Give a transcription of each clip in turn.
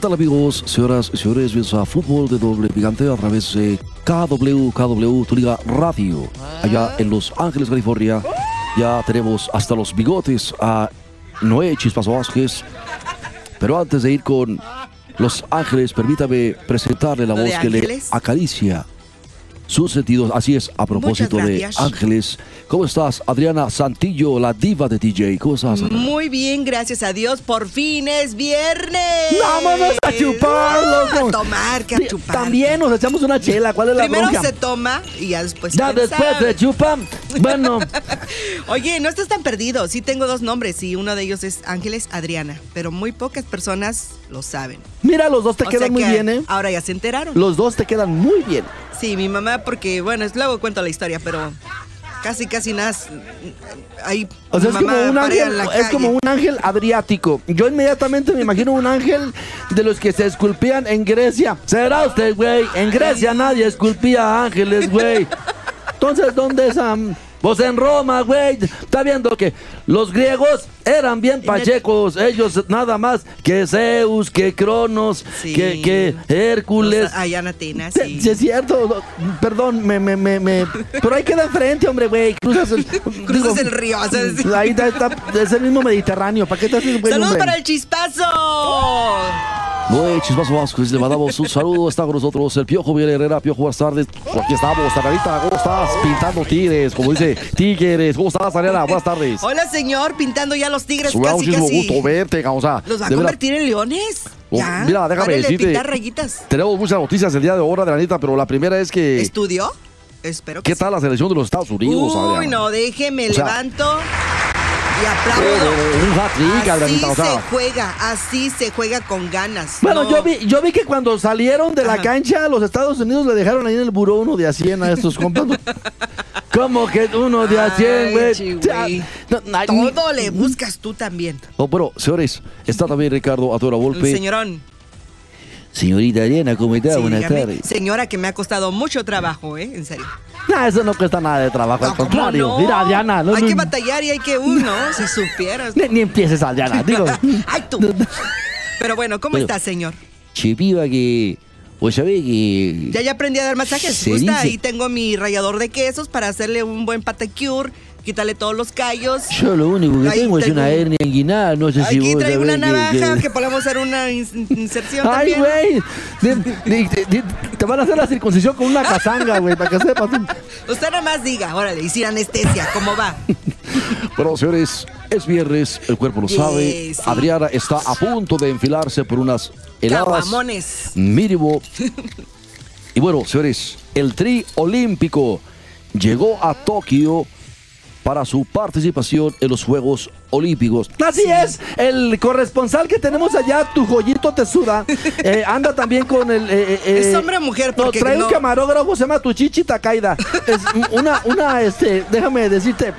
¿Qué tal amigos, señoras y señores? Bienvenidos a Fútbol de Doble Picante a través de KW, KW, tu liga radio, allá en Los Ángeles, California. Ya tenemos hasta los bigotes a Noé Chispazo Vázquez. Pero antes de ir con Los Ángeles, permítame presentarle la ¿Lo de voz que le acaricia sus sentidos. Así es, a propósito de. Ángeles. ¿Cómo estás, Adriana Santillo, la diva de DJ? ¿Cómo estás? Adriana? Muy bien, gracias a Dios. Por fin es viernes. Vámonos a chupar, loco. A tomar, que a chupar. También nos echamos una chela. ¿Cuál es la Primero bronca? se toma y ya después. Ya después se chupan. Bueno, Oye, no estás tan perdido. Sí tengo dos nombres y uno de ellos es Ángeles Adriana, pero muy pocas personas lo saben. mira, los dos te O quedan muy bien, ¿eh? Ahora ya se enteraron. Los dos te quedan muy bien. Sí, mi mamá, porque bueno, es- luego cuento la historia, pero casi, casi nada. Ahí. O sea, es como, un ángel, es como un ángel adriático. Yo inmediatamente me imagino un ángel de los que se esculpían en Grecia. ¿Será usted, güey? En Grecia nadie esculpía ángeles, güey. Entonces, ¿dónde es? am? Pues en Roma, güey. Está viendo que los griegos eran bien pachecos. Ellos nada más que Zeus, que Cronos, Sí. que, que Hércules. Allá en Atenas, Sí, es cierto, perdón, me, me, me, me- pero ahí queda enfrente, hombre, güey, cruzas el, Cruzas el río, o sea, sí. ahí está, está- es el mismo Mediterráneo, ¿para qué güey, ¡Saludos para el chispazo! Noé Chispazo Vázquez, le mandamos un saludo. Está con nosotros el Piojo Miguel Herrera. Piojo, buenas tardes. Aquí estamos, Tararita. ¿Cómo estás? Pintando tigres, como dice Tigres. ¿Cómo estás, Ariana? Buenas tardes. Hola, señor, pintando ya los tigres casi, muchísimo casi. gusto verte, o sea, ¿Los va a convertir en leones? Oh, ya. mira, déjame decirte-. Tenemos muchas noticias el día de ahora, Adrianita, pero la primera es que. ¿Estudió? Espero que ¿Qué sí. tal la selección de los Estados Unidos, Uy, Adriana? no, déjeme, O sea- levanto y aplaudo. Eh, un hat-trick, Así Adrianita, o sea. se juega, así se juega con ganas. Bueno, No. yo vi, yo vi que cuando salieron de la Ajá. cancha, los Estados Unidos le dejaron ahí en el buró uno de a 100 a estos compas. ¿no? ¿Cómo que uno de a 100, Ay, güey? no, no, Todo le buscas tú también. Oh, bueno, señores, está también Ricardo Atora El Volpe. señorón. Señorita Ariana, ¿cómo está? Sí, Buenas tardes. Señora, que me ha costado mucho trabajo, ¿eh? En serio. no, eso no cuesta nada de trabajo, al No, ¿cómo contrario. no? Mira, Diana, no, hay que batallar y hay que uno, si supieras. ni, ni empieces, Diana. Digo, ¡Ay, tú! Pero bueno, ¿cómo Bueno. está, señor? Che, piba, que. Pues sabés que. Ya ya aprendí a dar masajes. ¿Gusta? dice- Ahí tengo mi rallador de quesos para hacerle un buen patacure, quitarle todos los callos. Yo lo único que Ahí tengo es tengo- una hernia inguinal, no sé si Aquí vos traigo una que- navaja que, que- podemos hacer una in- inserción Ay, también. güey. Te van a hacer la circuncisión con una casanga, güey, para que sepas. Usted nada más diga, órale, y sin anestesia, ¿cómo va? Bueno, señores, es viernes, el cuerpo lo sabe. sí. Adriana está a punto de enfilarse por unas heladas. Caguamones. Mínimo. y bueno, señores, el tri olímpico llegó a Tokio para su participación en los Juegos Olímpicos. Así es, el corresponsal que tenemos allá, tu joyito tesuda, eh, anda también con el... eh, eh, ¿Es hombre o mujer? No, Porque trae no- un camarógrafo, se llama Tuchichi Takaida. Es una, una, este, déjame decirte,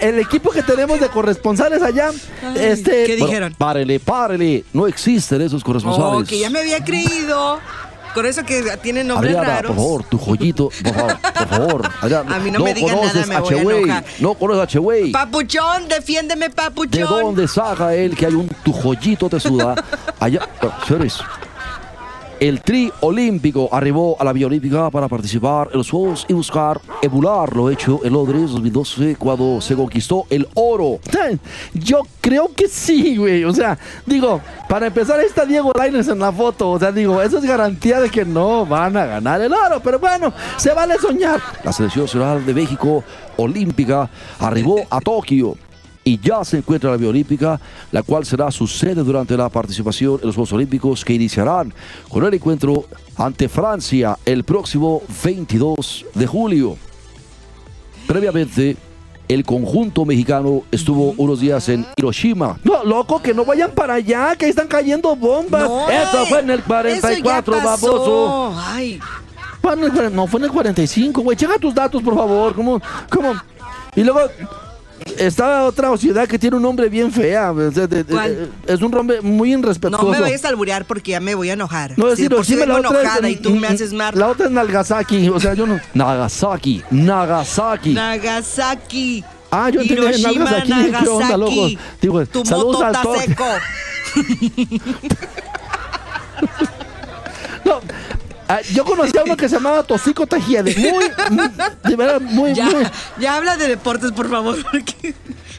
el equipo que tenemos de corresponsales allá, Ay, este... ¿qué Bueno, dijeron? párele, párele. No existen esos corresponsales. Oh, que ya me había creído. Con eso que tiene nombres Adriana, raros. por favor, tu joyito, por favor, por favor. Adriana, A mí no me digan nada, me voy a enojar. No conoces a Chewey. Papuchón, defiéndeme, papuchón. ¿De dónde saca él que hay un tu joyito te suda? Allá, señores, el tri olímpico arribó a la Vía Olímpica para participar en los Juegos y buscar emular lo hecho en Londres 2012 cuando se conquistó el oro. Yo creo que sí, güey. O sea, digo, para empezar, ahí está Diego Lainez en la foto. O sea, digo, eso es garantía de que no van a ganar el oro. Pero bueno, se vale soñar. La selección nacional de México olímpica arribó a Tokio y ya se encuentra en la Vía Olímpica, la cual será su sede durante la participación en los Juegos Olímpicos que iniciarán con el encuentro ante Francia el próximo 22 de julio. Previamente, el conjunto mexicano estuvo unos días en Hiroshima. No, loco, que no vayan para allá, que ahí están cayendo bombas. No, Eso fue en el eso 44, ya pasó. baboso. Ay, no, fue en el 45, güey. Checa tus datos, por favor. ¿Cómo? ¿Cómo? Y luego está otra ciudad que tiene un nombre bien fea. Es un nombre muy irrespetuoso. no me vayas a alburear porque ya me voy a enojar. No, es Si de por sí la otra enojada es, y tú me haces mal. La otra es Nagasaki, o sea, yo no. Nagasaki, Nagasaki. Nagasaki. Ah, yo entendí Hiroshima, Nagasaki, ¿qué onda, loco? Nagasaki. Digo, tu moto está seco. Ah, yo conocí a uno que se llamaba Tosico Tejiede. Muy, muy, de verdad, muy, Ya, muy. ya habla de deportes, por favor. porque-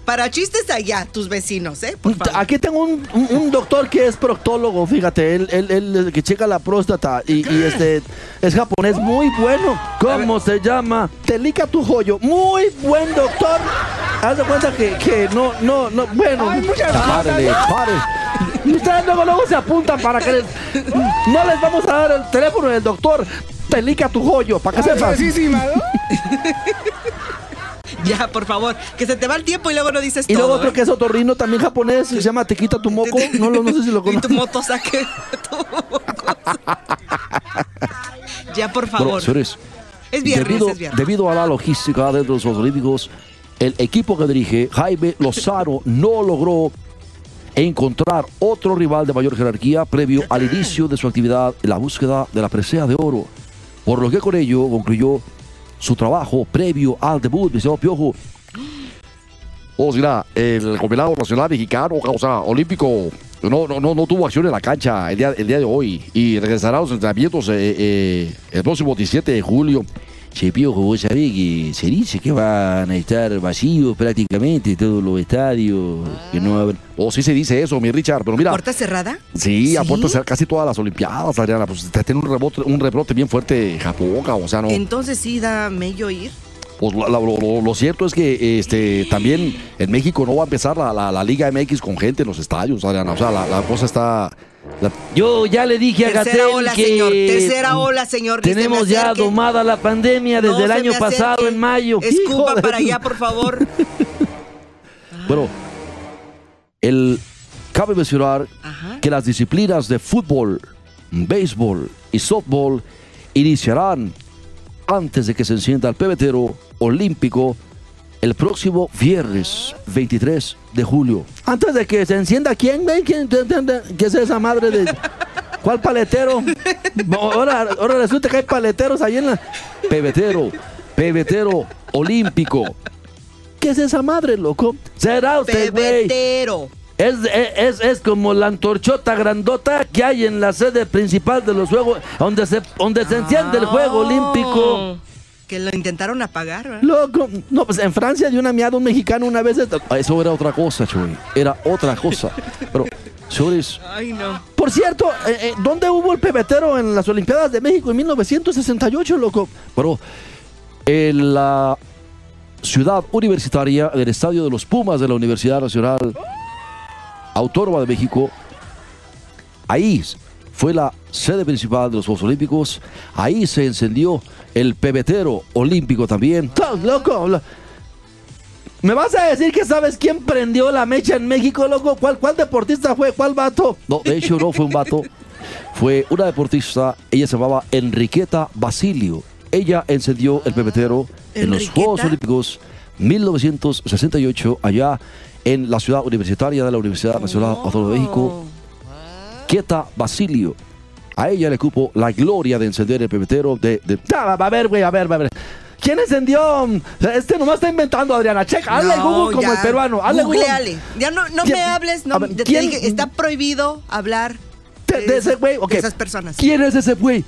Para chistes allá, tus vecinos, ¿eh? Por favor. Aquí tengo un, un- un doctor que es proctólogo, fíjate, él, él, él que checa la próstata y, y este es japonés, muy bueno. ¿Cómo se llama? Telika tu joyo, muy buen doctor. Haz de cuenta que, que no, no, no, bueno. Párele, pare. Y ustedes luego, luego se apuntan para que les- no les vamos a dar el teléfono del doctor. Telika tu joyo, para que sepas. Ya, por favor. Que se te va el tiempo y luego no dices Y todo. luego otro ¿eh? que es otorrino también japonés, que se llama Tequita tu moco. No, lo- no sé si lo Y tu conoces. moto saque. ya, por Bueno, favor. señores, es viernes, debido, es viernes. debido a la logística de los Olímpicos, el equipo que dirige Jaime Lozano no logró encontrar otro rival de mayor jerarquía previo al inicio de su actividad en la búsqueda de la presea de oro, por lo que con ello concluyó su trabajo previo al debut de señor Piojo. O sea, el combinado nacional mexicano, o sea, olímpico, no, no, no, no tuvo acción en la cancha el día, el día de hoy y regresará a los entrenamientos eh, eh, el próximo 17 de julio. Che Piojo, vos sabés que se dice que van a estar vacíos prácticamente todos los estadios, que no habrá- O sí se dice eso, mi Richard, pero mira. ¿Puerta cerrada? Sí, a ¿Sí? puertas cerradas, casi todas las Olimpiadas, Adriana. Pues te- tiene un rebote, un rebrote bien fuerte Japón, o sea, no. Entonces sí da mello ir. Pues lo, lo- lo cierto es que este también en México no va a empezar la, la- la Liga MX con gente en los estadios, Adriana. O sea, la, la cosa está. la- Yo ya le dije a Tercera Gatel ola, que señor. Tercera ola, señor. Se tenemos ya domada la pandemia desde No el año pasado en mayo. Escupa para allá, por favor. Bueno, el cabe mencionar Ajá. que las disciplinas de fútbol, béisbol y softball iniciarán antes de que se encienda el pebetero olímpico el próximo viernes 23 de julio. Antes de que se encienda, ¿quién, güey? ¿Quién, ¿Qué es esa madre de.? ¿Cuál paletero? Ahora, ahora resulta que hay paleteros ahí en la. Pebetero, pebetero olímpico. ¿Qué es esa madre, loco? Será usted, güey. Pebetero. Es, es, es como la antorchota grandota que hay en la sede principal de los Juegos, donde se, donde se enciende el Juego Ah. Olímpico. Que lo intentaron apagar, ¿verdad? Loco. No, pues en Francia dio una miada un mexicano una vez. Eso era otra cosa, Chuy. Era otra cosa. Pero, señores, Ay, no. Por cierto, eh, eh, ¿dónde hubo el pebetero en las Olimpiadas de México en 1968, loco? bueno, en la ciudad universitaria del Estadio de los Pumas de la Universidad Nacional Autónoma de México, ahí fue la sede principal de los Juegos Olímpicos. Ahí se encendió el pebetero olímpico también. Estás loco. Lo- ¿Me vas a decir que sabes quién prendió la mecha en México, loco? ¿Cuál, cuál deportista fue? ¿Cuál vato? No, de hecho no fue un vato. Fue una deportista, ella se llamaba Enriqueta Basilio. Ella encendió el pebetero en los. Juegos Olímpicos 1968 allá en la ciudad universitaria de la Universidad Nacional Autónoma de México. Quieta Basilio. A ella le cupo la gloria de encender el pebetero de, de- va a ver, güey, a ver, a ver. ¿Quién encendió? Este nomás está inventando, Adriana. Checa, hazle No, Google como ya. el peruano. Hazle Google. Googleale. Ya no, no ¿Quién- me hables. No, ver, te- ¿quién- dije, está prohibido hablar De, de ese güey, ok. de esas personas. ¿Quién es ese güey?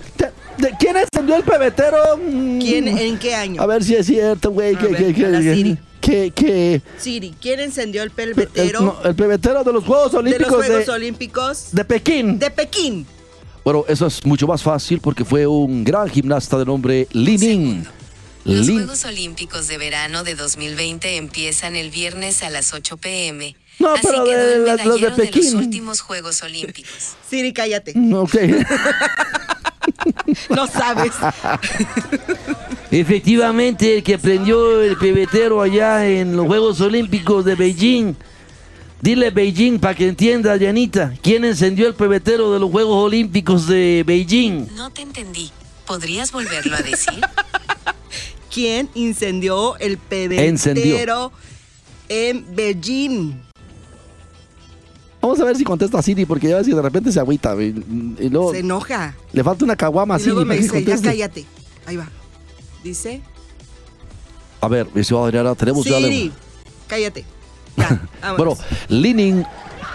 De- ¿Quién encendió el pebetero? Mm, ¿Quién? ¿En qué año? A ver si es cierto, güey. A Que, ver, que, Siri. ¿quién encendió el el, pebetero no, el pebetero de los Juegos de los Olímpicos de, Juegos Olímpicos de Pekín. de Pekín? Bueno, eso es mucho más fácil porque fue un gran gimnasta de nombre Li Ning. Los Lin- Juegos Olímpicos de Verano de 2020 empiezan el viernes a las 8 pm. No, Así pero quedó de el los de medallero de, Pekín. los últimos Juegos Olímpicos. Siri, cállate. Ok. No sabes. Efectivamente, el que prendió el pebetero allá en los Juegos Olímpicos de Beijing. Dile Beijing para que entienda, Dianita. ¿Quién encendió el pebetero de los Juegos Olímpicos de Beijing? No te entendí. ¿Podrías volverlo a decir? ¿Quién incendió el pebetero Encendió. en Beijing? Vamos a ver si contesta Siri, porque ya ves que de repente se agüita. Y luego Se enoja. le falta una caguama a Y Siri luego me dice, ya cállate. Ahí va. Dice, A ver, mi ciudad Adriana, tenemos ya Siri, cállate. Ya, Bueno. Leaning,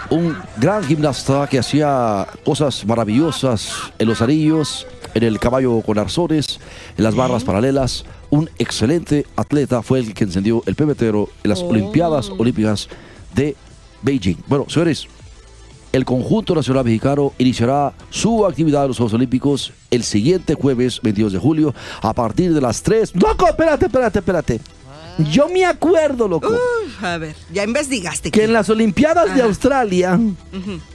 un gran gimnasta que hacía cosas maravillosas en los anillos, en el caballo con arzones, en las barras paralelas. Un excelente atleta fue el que encendió el pebetero en las Oh. Olimpiadas Olímpicas de Beijing. Bueno, señores, el conjunto nacional mexicano iniciará su actividad en los Juegos Olímpicos el siguiente jueves 22 de julio a partir de las 3. Loco, espérate, espérate, espérate. Yo me acuerdo, loco, Uf, a ver, ya investigaste. que en las Olimpiadas de. Australia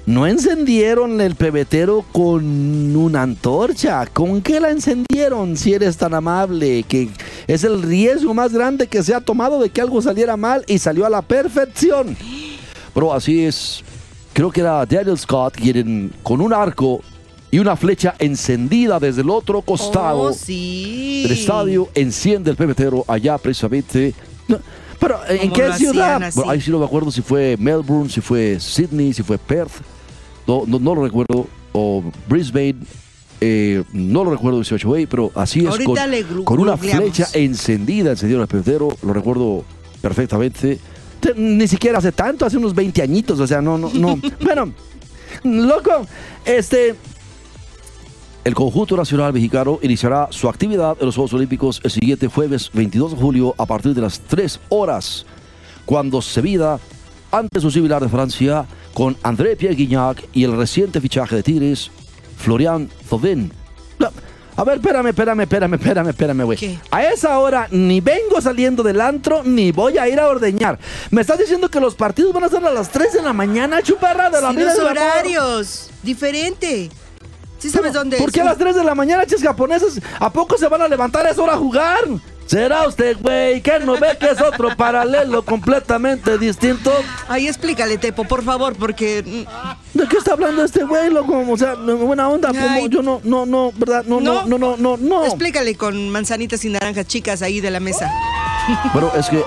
no encendieron el pebetero con una antorcha. ¿Con qué la encendieron si eres tan amable? Que es el riesgo más grande que se ha tomado de que algo saliera mal y salió a la perfección. Pero así es, creo que era Daniel Scott quien con un arco y una flecha encendida desde el otro costado Oh, sí. del estadio enciende el pebetero allá precisamente. Pero ¿en qué ciudad? Bueno, ahí sí no me acuerdo si fue Melbourne, si fue Sydney, si fue Perth. No, no, no lo recuerdo. O Brisbane. eh, no lo recuerdo 18 güey, pero así es Ahorita con, una flecha encendida encendida el pebetero. Lo recuerdo perfectamente. Ni siquiera hace tanto, hace unos 20 añitos, o sea, no, no, no. bueno, loco, este, El conjunto nacional mexicano iniciará su actividad en los Juegos Olímpicos el siguiente jueves 22 de julio a partir de las 3 horas, cuando se vida ante su similar de Francia con André Pierre Guignac y el reciente fichaje de Tigres, Florian Thauvin. A ver, espérame, espérame, espérame, espérame, espérame, güey. A esa hora ni vengo saliendo del antro ni voy a ir a ordeñar. ¿Me estás diciendo que los partidos van a ser a las 3 de la mañana, chuparra de la Sí, vida los horarios. Diferente. ¿Sí sabes dónde ¿Por es? qué a las 3 de la mañana, ches japoneses? ¿A poco se van a levantar a esa hora a jugar? ¿Será usted, güey, que no ve que es otro paralelo completamente distinto? Ahí explícale, Tepo, por favor, porque... mm, ¿De qué está hablando este güey, loco? O sea, buena onda, como yo no, no, no, ¿verdad? No, no, no, no, no, no. Explícale con manzanitas y naranjas chicas ahí de la mesa. Bueno, es que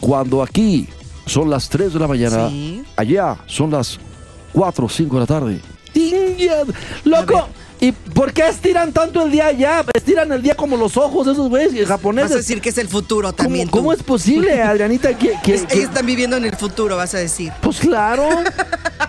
cuando aquí son las 3 de la mañana, Sí. allá son las 4 o 5 de la tarde. Loco, ¿y por qué estiran tanto el día allá? Estiran el día como los ojos de esos güeyes Vas a japoneses. decir que es el futuro ¿Cómo, también. cómo es posible, Adrianita, que, que- Es- que- Ellos están viviendo en el futuro, vas a decir. Pues claro.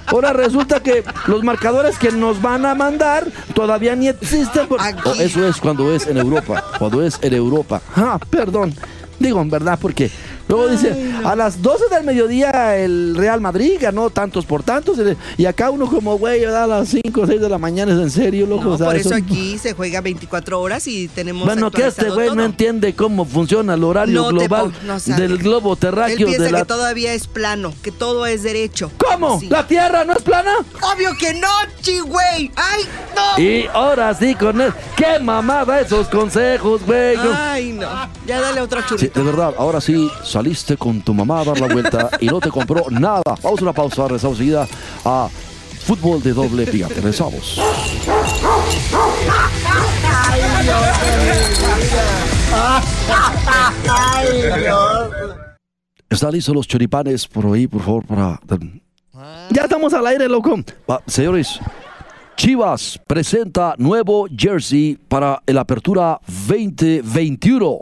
Ahora resulta que los marcadores que nos van a mandar todavía ni existen. por- Aquí. O eso es cuando es en Europa, cuando es en Europa. Ah, perdón. Digo, en verdad, porque luego dice, a las 12 del mediodía el Real Madrid ganó tantos por tantos. Y acá uno como, güey, a las 5 o 6 de la mañana, ¿es en serio, loco? No, O sea, por eso eso- aquí se juega 24 horas y tenemos Bueno, que este güey no entiende cómo funciona el horario No global no del globo Él terráqueo piensa de la... que todavía es plano, que todo es derecho. ¿Cómo? Sí. ¿La Tierra no es plana? Obvio que no, güey. ¡Ay, no! Y ahora sí con él. ¡Qué mamada esos consejos, güey! Ay, no. Ya dale otro Sí, churrito. de verdad, ahora sí saliste con tu mamá a dar la vuelta y no te compró nada. Vamos a una pausa, regresamos enseguida a Fútbol de Doble Picante. Regresamos. ¿Están listos los choripanes por ahí, por favor, para... Ya estamos al aire, loco. Señores, Chivas presenta nuevo jersey para el Apertura 2021.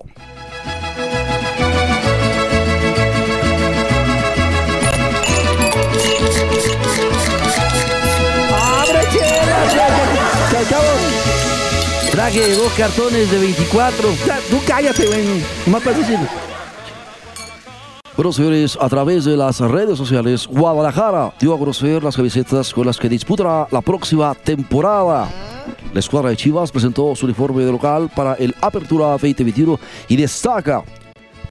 Traje dos cartones de 24. Ya, Tú cállate, güey. Más para decir. Bueno, señores, a través de las redes sociales, Guadalajara dio a conocer las camisetas con las que disputará la próxima temporada. La escuadra de Chivas presentó su uniforme de local para el Apertura 2021 y destaca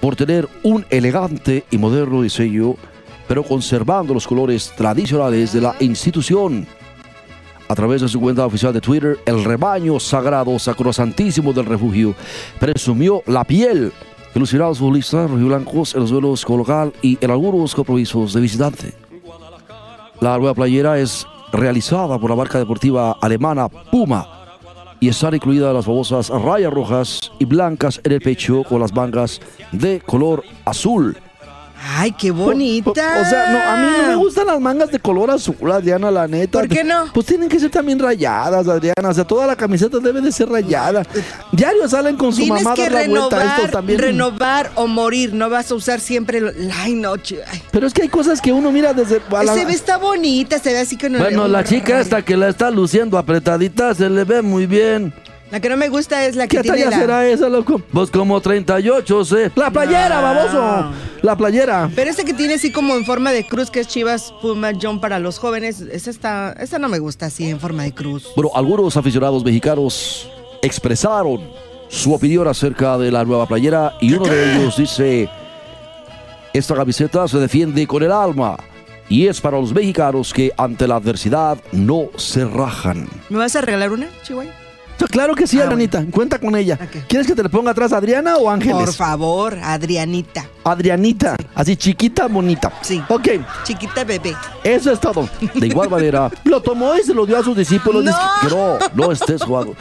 por tener un elegante y moderno diseño, pero conservando los colores tradicionales de la institución. A través de su cuenta oficial de Twitter, el rebaño sagrado sacrosantísimo del refugio presumió la piel que lucirán los futbolistas rojiblancos en los duelos con local y en algunos compromisos de visitante. La nueva playera es realizada por la marca deportiva alemana Puma y están incluidas las famosas rayas rojas y blancas en el pecho con las mangas de color azul. Ay, qué bonita. O sea, no, a mí no me gustan las mangas de color azul, Adriana, la neta. ¿Por qué no? Pues tienen que ser también rayadas, Adriana. O sea, toda la camiseta debe de ser rayada. Diario salen con su mamá que dar la vuelta. renovar, Estos también. renovar o morir. No vas a usar siempre. lo- Ay, no. ay. Pero es que hay cosas que uno mira desde. la- Se ve, está bonita, se ve así con Bueno, la chica esta que la está luciendo apretadita se le ve muy bien. La que no me gusta es la que ¿Qué tiene talla la... será esa, loco? Pues como 38, sé. La playera, No. baboso. La playera. Pero ese que tiene así como en forma de cruz, que es Chivas Puma John para los jóvenes, esa está, esa no me gusta así en forma de cruz. Bueno, algunos aficionados mexicanos expresaron su opinión acerca de la nueva playera y uno de ellos dice, esta camiseta se defiende con el alma y es para los mexicanos que ante la adversidad no se rajan. ¿Me vas a regalar una, Chihuahua? Claro que sí, Ah, Adrianita. Cuenta con ella. Ok. ¿Quieres que te le ponga atrás Adriana o Ángeles? Por favor, Adrianita. Adrianita. Así chiquita, bonita. Sí. Ok, Chiquita bebé. eso es todo. De igual manera, Lo tomó y se lo dio a sus discípulos. No. no, no estés jugando.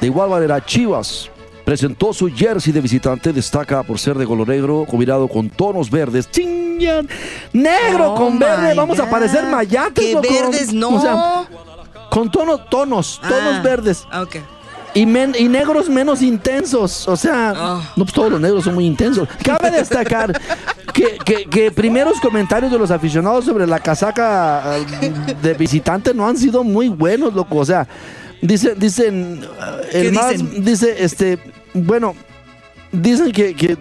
De igual manera, Chivas presentó su jersey de visitante, destaca por ser de color negro combinado con tonos verdes. Chingan. Negro Oh con verde. Vamos a parecer mayates, Que loco. verdes no. O sea, con tonos, tonos, tonos Ah, verdes. Ok. Y, men- y negros menos intensos. O sea, Ah. no, pues todos los negros son muy intensos. Cabe destacar que, que- que primeros comentarios de los aficionados sobre la casaca eh, de visitante no han sido muy buenos, loco. O sea, dicen, dicen, el ¿Qué más, dicen? dice, este, bueno, dicen que, que,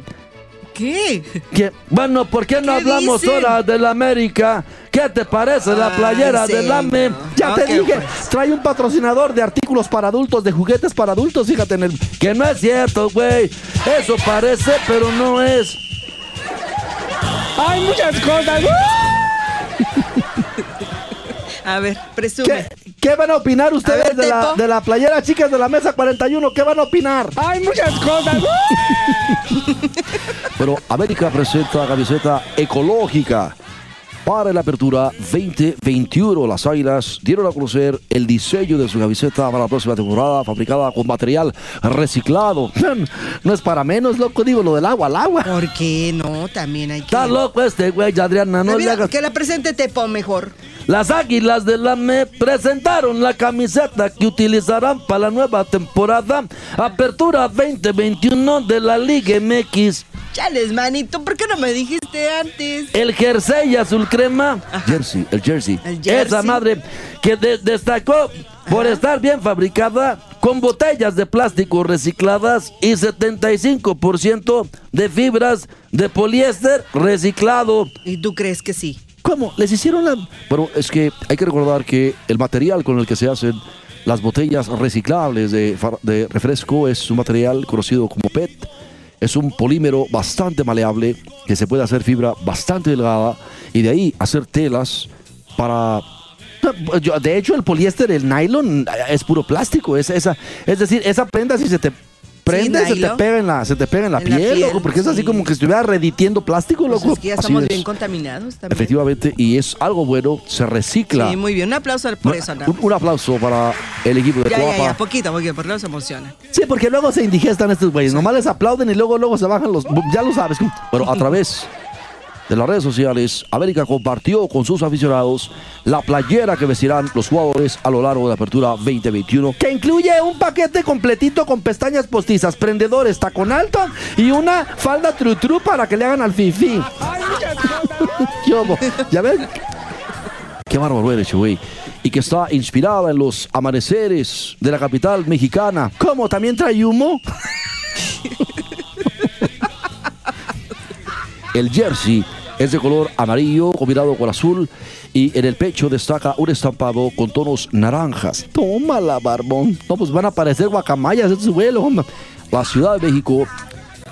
¿Qué? que, bueno, ¿por qué no ¿Qué hablamos dicen? ahora del América? ¿Qué te parece la Ay, playera del señor. AME? Ya te dije, pues. trae un patrocinador de artículos para adultos, de juguetes para adultos, fíjate en el... Que no es cierto, güey. Eso parece, pero no es. Hay muchas cosas. A ver, presume. ¿Qué, qué van a opinar ustedes ver, de, la, de la playera, chicas de la mesa 41? ¿Qué van a opinar? Hay muchas cosas. Pero América presenta camiseta ecológica para la apertura 2021. Las Águilas dieron a conocer el diseño de su camiseta para la próxima temporada, fabricada con material reciclado. No es para menos, loco, digo, lo del agua, al agua. ¿Por qué no? También hay que... Está loco este güey, Adriana, no le Mira, hagas... Que la presente Tepo mejor. Las Águilas de la ME presentaron la camiseta que utilizarán para la nueva temporada Apertura 2021 de la Liga MX. Chales, manito, ¿por qué no me dijiste antes? El jersey azul crema, Jersey, el jersey. El jersey. esa madre que de- destacó por estar bien fabricada con botellas de plástico recicladas y 75% de fibras de poliéster reciclado. ¿Y tú crees que sí? ¿Cómo? ¿Les hicieron la...? Bueno, es que hay que recordar que el material con el que se hacen las botellas reciclables de, de refresco es un material conocido como PET. Es un polímero bastante maleable que se puede hacer fibra bastante delgada y de ahí hacer telas para De hecho, el poliéster, el nylon, es puro plástico. Es, esa, es decir, esa prenda si se te prende, se te pega en la, se te pega en la, En la piel, loco, porque es así sí. como que estuviera reditiendo plástico, Pues loco. es que ya así estamos es. bien contaminados también. efectivamente y es algo bueno, se recicla. Sí, muy bien. Un aplauso por eso, un, un aplauso para el equipo de Ya, ya, Coapa. ya, poquito, poquito, porque luego se emociona. Sí, porque luego se indigestan estos güeyes. Nomás les aplauden y luego, luego se bajan los. Ya lo sabes. Bueno, a través de las redes sociales, América compartió con sus aficionados la playera que vestirán los jugadores a lo largo de la apertura 2021. Que incluye un paquete completito con pestañas postizas, prendedores, tacón alto y una falda tru tru para que le hagan al fifi. ¿Ya? Qué bárbaro eres, güey. Y que está inspirada en los amaneceres de la capital mexicana. ¿Cómo? ¿También trae humo? El jersey es de color amarillo combinado con azul y en el pecho destaca un estampado con tonos naranjas. Tómala, barbón. No, pues van a aparecer guacamayas estos güeyes. hombre. La Ciudad de México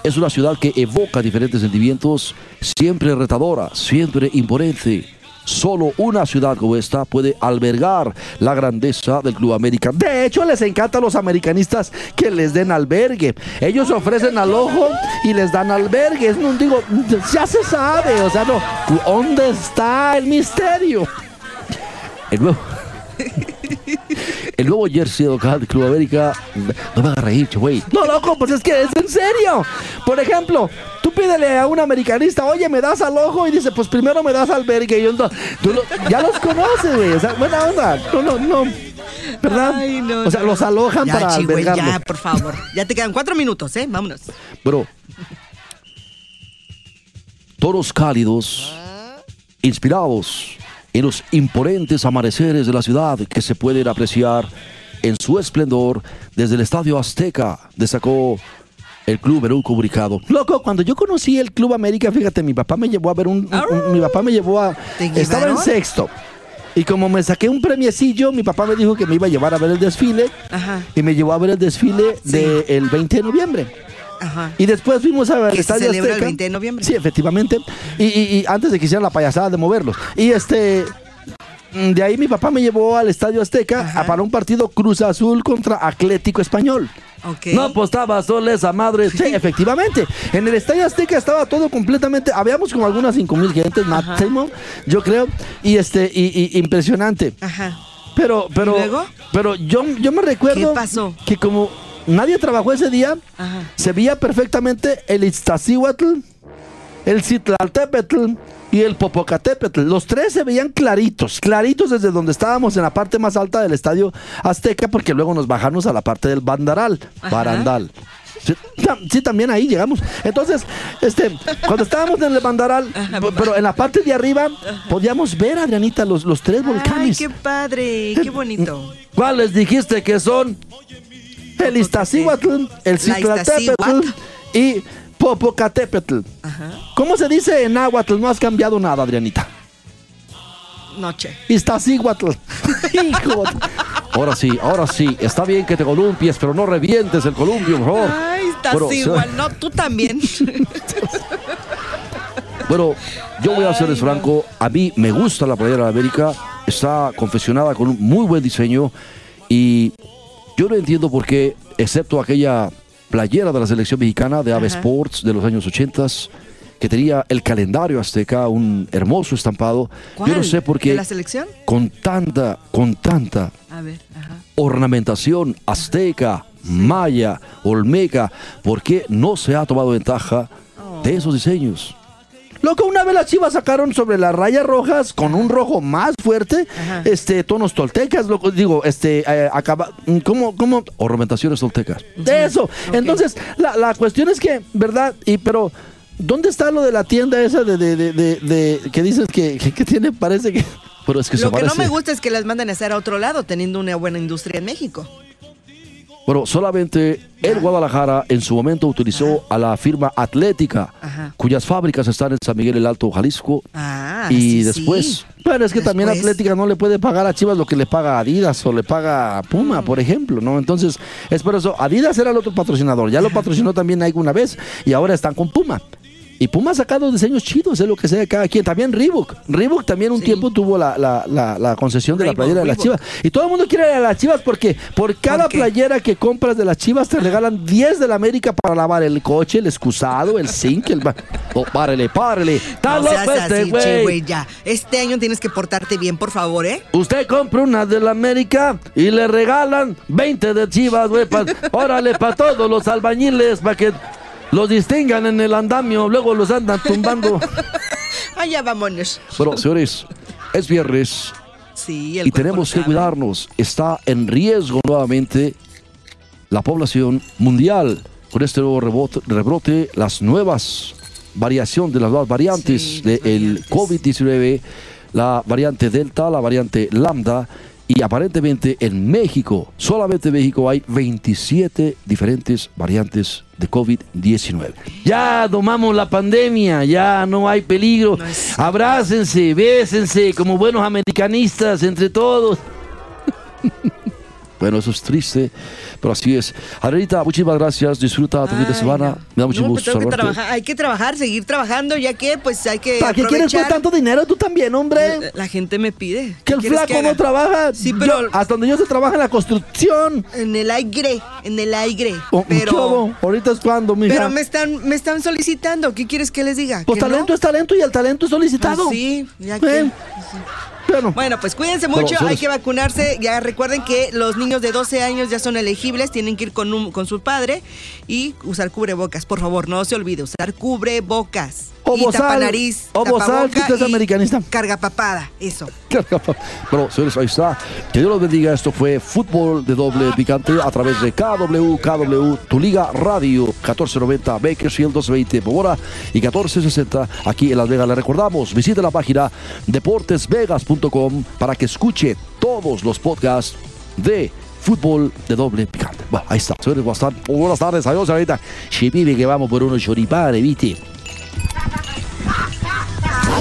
es una ciudad que evoca diferentes sentimientos, siempre retadora, siempre imponente, Solo una ciudad como esta puede albergar la grandeza del Club América. De hecho, les encanta a los americanistas que les den albergue. Ellos ofrecen al ojo y les dan albergue. No digo, ya se sabe. O sea, no. ¿Dónde está el misterio? El nuevo, el nuevo jersey local del Club América. No me hagas reír, güey. No, loco, pues es que es en serio. Por ejemplo, tú pídele a un americanista, oye, me das al ojo y dice, pues primero me das albergue. Y yo, no, tú lo- ya los conoces, güey. O sea, buena onda. No, no, no. ¿Verdad? Ay, no, o sea, no. los alojan Ya, para chi, güey, albergarlo. ya, por favor. Ya te quedan cuatro minutos, ¿eh? Vámonos. Bro, toros cálidos, inspirados en los imponentes amaneceres de la ciudad que se pueden apreciar en su esplendor desde el Estadio Azteca, destacó el club un comunicado. Loco, cuando yo conocí el Club América, fíjate, mi papá me llevó a ver un, un- un- mi papá me llevó a ¿Te estaba en sexto. Y como me saqué un premiecillo, mi papá me dijo que me iba a llevar a ver el desfile Ajá. y me llevó a ver el desfile Sí. del 20 de noviembre. Ajá. Y después fuimos a ver el Estadio celebra el Azteca. 20 de noviembre. Sí, efectivamente. Y, y- y antes de que hicieran la payasada de moverlos. Y este. Mm, De ahí mi papá me llevó al Estadio Azteca Ajá. a para un partido Cruz Azul contra Atlético Español. No, estaba sola esa madre. Sí, efectivamente. En el Estadio Azteca estaba todo completamente. Habíamos como algunas 5 mil gentes máximo, yo creo. Y este, y, y- impresionante. Ajá. Pero, pero, ¿Y luego? pero yo, yo me recuerdo que como nadie trabajó ese día, Ajá. se veía perfectamente el Iztaccíhuatl, el Citlaltépetl y el Popocatépetl. Los tres se veían claritos, claritos desde donde estábamos en la parte más alta del estadio Azteca, porque luego nos bajamos a la parte del Bandaral, Ajá. Barandal. Sí, tam- sí, también ahí llegamos. Entonces, este, cuando estábamos en el Bandaral, pero en la parte de arriba, podíamos ver, Adrianita, los, los tres Ay, volcanes. qué padre, qué bonito. ¿Cuáles dijiste que son? El Iztaccíhuatl, el Iztaccíhuatl. y Popocatépetl. Ajá. ¿Cómo se dice en náhuatl? No has cambiado nada, Adrianita. Noche. Iztaccíhuatl. Hijo. Ahora sí, ahora sí, está bien que te columpies, pero no revientes el columpio, por favor. Ay, estás se- igual. No, tú también. Bueno, yo voy a serles franco, a mí me gusta la playera de América, está confeccionada con un muy buen diseño y yo no entiendo por qué, excepto aquella playera de la selección mexicana de Ave Ajá. Sports de los años 80 que tenía el calendario azteca, un hermoso estampado. Yo no sé por ¿De qué la selección? con tanta, con tanta A ver, ajá. ornamentación azteca, maya, olmeca, ¿por qué no se ha tomado ventaja de esos diseños? Loco, una vez las chivas sacaron sobre las rayas rojas con un rojo más fuerte, Ajá. este, tonos toltecas, loco, digo, este, eh, acaba, ¿cómo, cómo? Ornamentaciones toltecas. De eso. Entonces, la, la cuestión es que, ¿verdad? Y pero, ¿dónde está lo de la tienda esa de, de, de, de- de- que dices que, que, que tiene, parece que... Pero es que se Lo que no me gusta es que las manden a hacer a otro lado, teniendo una buena industria en México. Bueno, solamente el Guadalajara en su momento utilizó a la firma Atlética, Ajá. cuyas fábricas están en San Miguel el Alto, Jalisco. Ah, y sí, después, sí. Bueno, es que también Atlética no le puede pagar a Chivas lo que le paga a Adidas o le paga a Puma, por ejemplo, ¿no? Entonces, es por eso, Adidas era el otro patrocinador, ya lo patrocinó también Nike una vez y ahora están con Puma. Y Puma ha sacado diseños chidos, es lo que sea de cada quien. También Reebok. Reebok también un Sí. tiempo tuvo la, la- la- la concesión de la playera de las Reebok. chivas. Y todo el mundo quiere a las chivas porque por cada playera que compras de las chivas te regalan 10 de la América para lavar el coche, el excusado, el zinc, el... Oh, párele, párele. ¡Está No seas este así, güey! che, ya. Este año tienes que portarte bien, por favor, ¿eh? Usted compra una de la América y le regalan 20 de chivas, güey. pa- órale, para todos los albañiles, para que los distingan en el andamio. Luego los andan tumbando. Allá vámonos. Bueno, señores, es viernes Sí, el y tenemos que cuidarnos. Está en riesgo nuevamente la población mundial con este nuevo rebote- rebrote, las nuevas variación de las nuevas variantes Sí, del las variantes. COVID-19, la variante Delta, la variante Lambda. Y aparentemente en México, solamente en México hay 27 diferentes variantes de COVID-19. Ya domamos la pandemia, ya no hay peligro. No es- Abrácense, bésense como buenos americanistas entre todos. Bueno, eso es triste, pero así es. Adrianita, muchísimas gracias. Disfruta tu fin de semana. no. Me da mucho No, pues gusto tengo que trabajar. Hay que trabajar, seguir trabajando, ya que pues hay que ¿Para qué quieres pues tanto dinero tú también, hombre? La gente me pide. Que ¿Qué el flaco haga? no trabaja. Sí, Yo- pero hasta donde yo se trabaja en la construcción. en el aire, en el aire. Oh, pero chavo, ahorita es cuando, mija. pero me están me están solicitando. ¿Qué quieres que les diga? Pues ¿Que no? talento es talento y el talento es solicitado. Pues sí, ya que. Eh, Bueno, Bueno, pues cuídense mucho, hay que vacunarse. Ya recuerden que los niños de 12 años ya son elegibles, tienen que ir con, un- con su padre y usar cubrebocas. Por favor, no se olvide usar cubrebocas. O y bozal, tapanariz, o bozal, tapaboca que usted es y americanista. Carga papada, eso. Bueno, señores, ahí está. Que Dios los bendiga. Esto fue Fútbol de Doble Picante a través de KW, KW, Tu Liga Radio, 1490 Bakersfield 1220 Pomora y 1460 aquí en Las Vegas. Le recordamos, visite la página deportesvegas.com para que escuche todos los podcasts de Fútbol de Doble Picante. Bueno, ahí está. Señores. Buenas tardes. Adiós, ahorita. Vive que vamos por unos choripanes, ¿viste?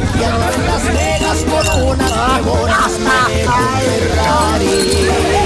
Las Vegas con unas figuras me Ferrari.